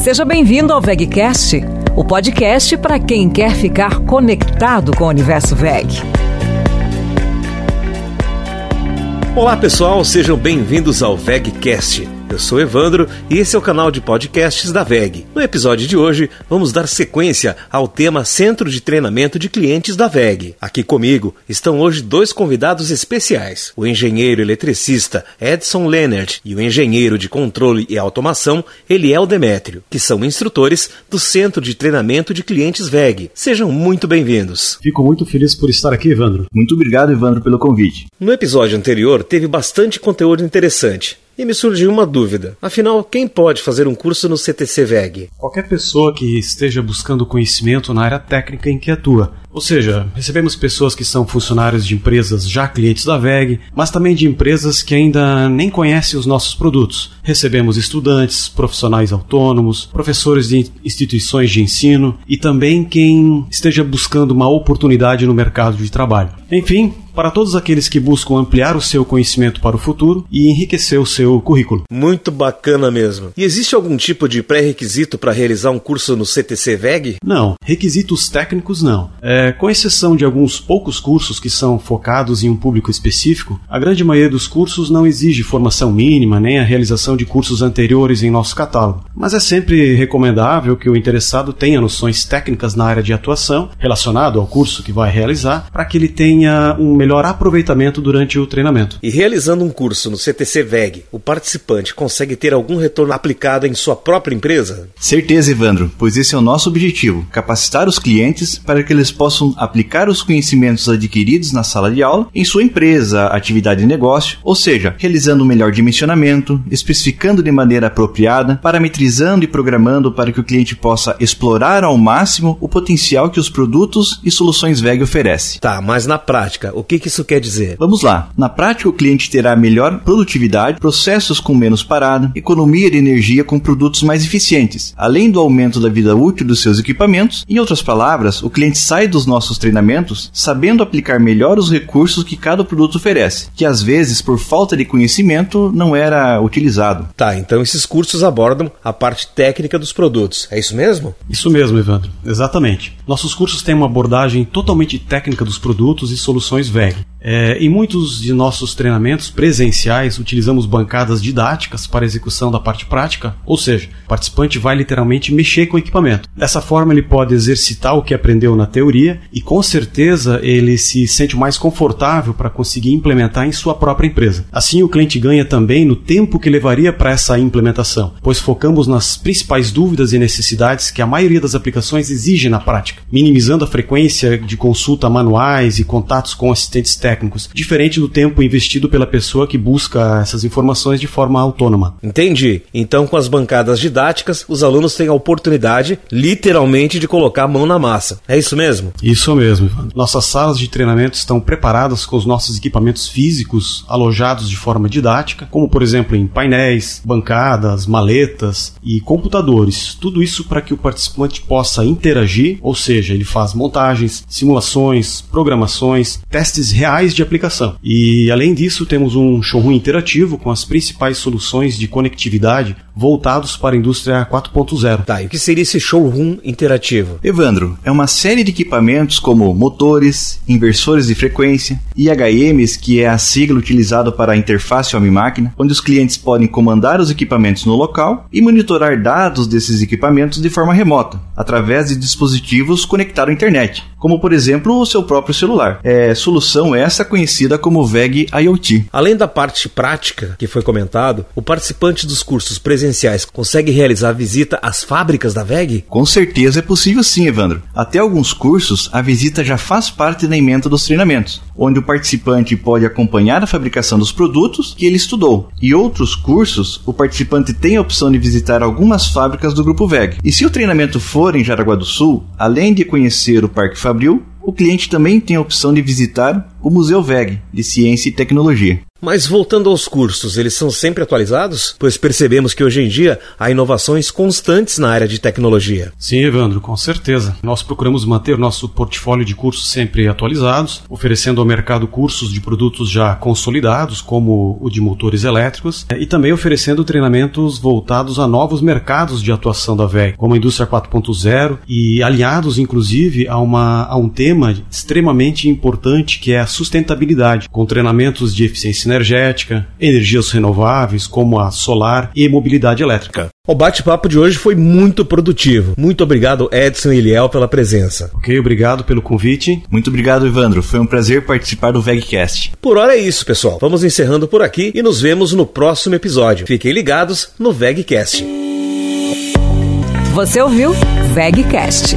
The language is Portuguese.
Seja bem-vindo ao VegCast, o podcast para quem quer ficar conectado com o universo VEG. Olá pessoal, sejam bem-vindos ao VegCast eu sou Evandro e esse é o canal de podcasts da VEG. No episódio de hoje, vamos dar sequência ao tema Centro de Treinamento de Clientes da VEG. Aqui comigo estão hoje dois convidados especiais: o engenheiro eletricista Edson Leonard e o engenheiro de controle e automação Eliel Demétrio, que são instrutores do Centro de Treinamento de Clientes VEG. Sejam muito bem-vindos. Fico muito feliz por estar aqui, Evandro. Muito obrigado, Evandro, pelo convite. No episódio anterior, teve bastante conteúdo interessante. E me surgiu uma dúvida. Afinal, quem pode fazer um curso no CTC VEG? Qualquer pessoa que esteja buscando conhecimento na área técnica em que atua. Ou seja, recebemos pessoas que são funcionários de empresas já clientes da VEG, mas também de empresas que ainda nem conhecem os nossos produtos. Recebemos estudantes, profissionais autônomos, professores de instituições de ensino e também quem esteja buscando uma oportunidade no mercado de trabalho. Enfim, para todos aqueles que buscam ampliar o seu conhecimento para o futuro e enriquecer o seu currículo. Muito bacana mesmo. E existe algum tipo de pré-requisito para realizar um curso no CTC VEG? Não, requisitos técnicos não. É, é, com exceção de alguns poucos cursos que são focados em um público específico, a grande maioria dos cursos não exige formação mínima nem a realização de cursos anteriores em nosso catálogo. Mas é sempre recomendável que o interessado tenha noções técnicas na área de atuação relacionado ao curso que vai realizar, para que ele tenha um melhor aproveitamento durante o treinamento. E realizando um curso no CTC VEG, o participante consegue ter algum retorno aplicado em sua própria empresa? Certeza, Evandro, pois esse é o nosso objetivo: capacitar os clientes para que eles possam possam aplicar os conhecimentos adquiridos na sala de aula em sua empresa, atividade de negócio, ou seja, realizando um melhor dimensionamento, especificando de maneira apropriada, parametrizando e programando para que o cliente possa explorar ao máximo o potencial que os produtos e soluções VEG oferecem. Tá, mas na prática, o que, que isso quer dizer? Vamos lá. Na prática, o cliente terá melhor produtividade, processos com menos parada, economia de energia com produtos mais eficientes, além do aumento da vida útil dos seus equipamentos. Em outras palavras, o cliente sai do dos nossos treinamentos sabendo aplicar melhor os recursos que cada produto oferece, que às vezes, por falta de conhecimento, não era utilizado. Tá, então esses cursos abordam a parte técnica dos produtos, é isso mesmo? Isso mesmo, Evandro, exatamente. Nossos cursos têm uma abordagem totalmente técnica dos produtos e soluções VEG. É, em muitos de nossos treinamentos presenciais, utilizamos bancadas didáticas para execução da parte prática, ou seja, o participante vai literalmente mexer com o equipamento. Dessa forma, ele pode exercitar o que aprendeu na teoria e, com certeza, ele se sente mais confortável para conseguir implementar em sua própria empresa. Assim, o cliente ganha também no tempo que levaria para essa implementação, pois focamos nas principais dúvidas e necessidades que a maioria das aplicações exige na prática, minimizando a frequência de consulta manuais e contatos com assistentes técnicos técnicos, diferente do tempo investido pela pessoa que busca essas informações de forma autônoma. Entendi. Então, com as bancadas didáticas, os alunos têm a oportunidade, literalmente, de colocar a mão na massa. É isso mesmo? Isso mesmo, Ivan. Nossas salas de treinamento estão preparadas com os nossos equipamentos físicos alojados de forma didática, como por exemplo em painéis, bancadas, maletas e computadores. Tudo isso para que o participante possa interagir, ou seja, ele faz montagens, simulações, programações, testes reais de aplicação. E além disso, temos um showroom interativo com as principais soluções de conectividade voltados para a indústria 4.0. Tá, e o que seria esse showroom interativo? Evandro, é uma série de equipamentos como motores, inversores de frequência, IHMs, que é a sigla utilizada para a interface homem-máquina, onde os clientes podem comandar os equipamentos no local e monitorar dados desses equipamentos de forma remota, através de dispositivos conectados à internet, como por exemplo o seu próprio celular. É solução essa conhecida como VEG IoT. Além da parte prática que foi comentado, o participante dos cursos presenciais consegue realizar visita às fábricas da VEG? Com certeza é possível sim, Evandro. Até alguns cursos, a visita já faz parte da emenda dos treinamentos, onde o participante pode acompanhar a fabricação dos produtos que ele estudou. E outros cursos, o participante tem a opção de visitar algumas fábricas do grupo VEG. E se o treinamento for em Jaraguá do Sul, além de conhecer o Parque Fabril, o cliente também tem a opção de visitar o Museu VEG, de Ciência e Tecnologia. Mas voltando aos cursos, eles são sempre atualizados? Pois percebemos que hoje em dia há inovações constantes na área de tecnologia. Sim, Evandro, com certeza. Nós procuramos manter nosso portfólio de cursos sempre atualizados, oferecendo ao mercado cursos de produtos já consolidados, como o de motores elétricos, e também oferecendo treinamentos voltados a novos mercados de atuação da VEG, como a indústria 4.0 e alinhados, inclusive, a, uma, a um tema extremamente importante que é a sustentabilidade, com treinamentos de eficiência energética, energias renováveis, como a solar e mobilidade elétrica. O bate-papo de hoje foi muito produtivo. Muito obrigado, Edson e Liel, pela presença. Ok, obrigado pelo convite. Muito obrigado, Evandro. Foi um prazer participar do VegCast. Por hora é isso, pessoal. Vamos encerrando por aqui e nos vemos no próximo episódio. Fiquem ligados no VegCast. Você ouviu VegCast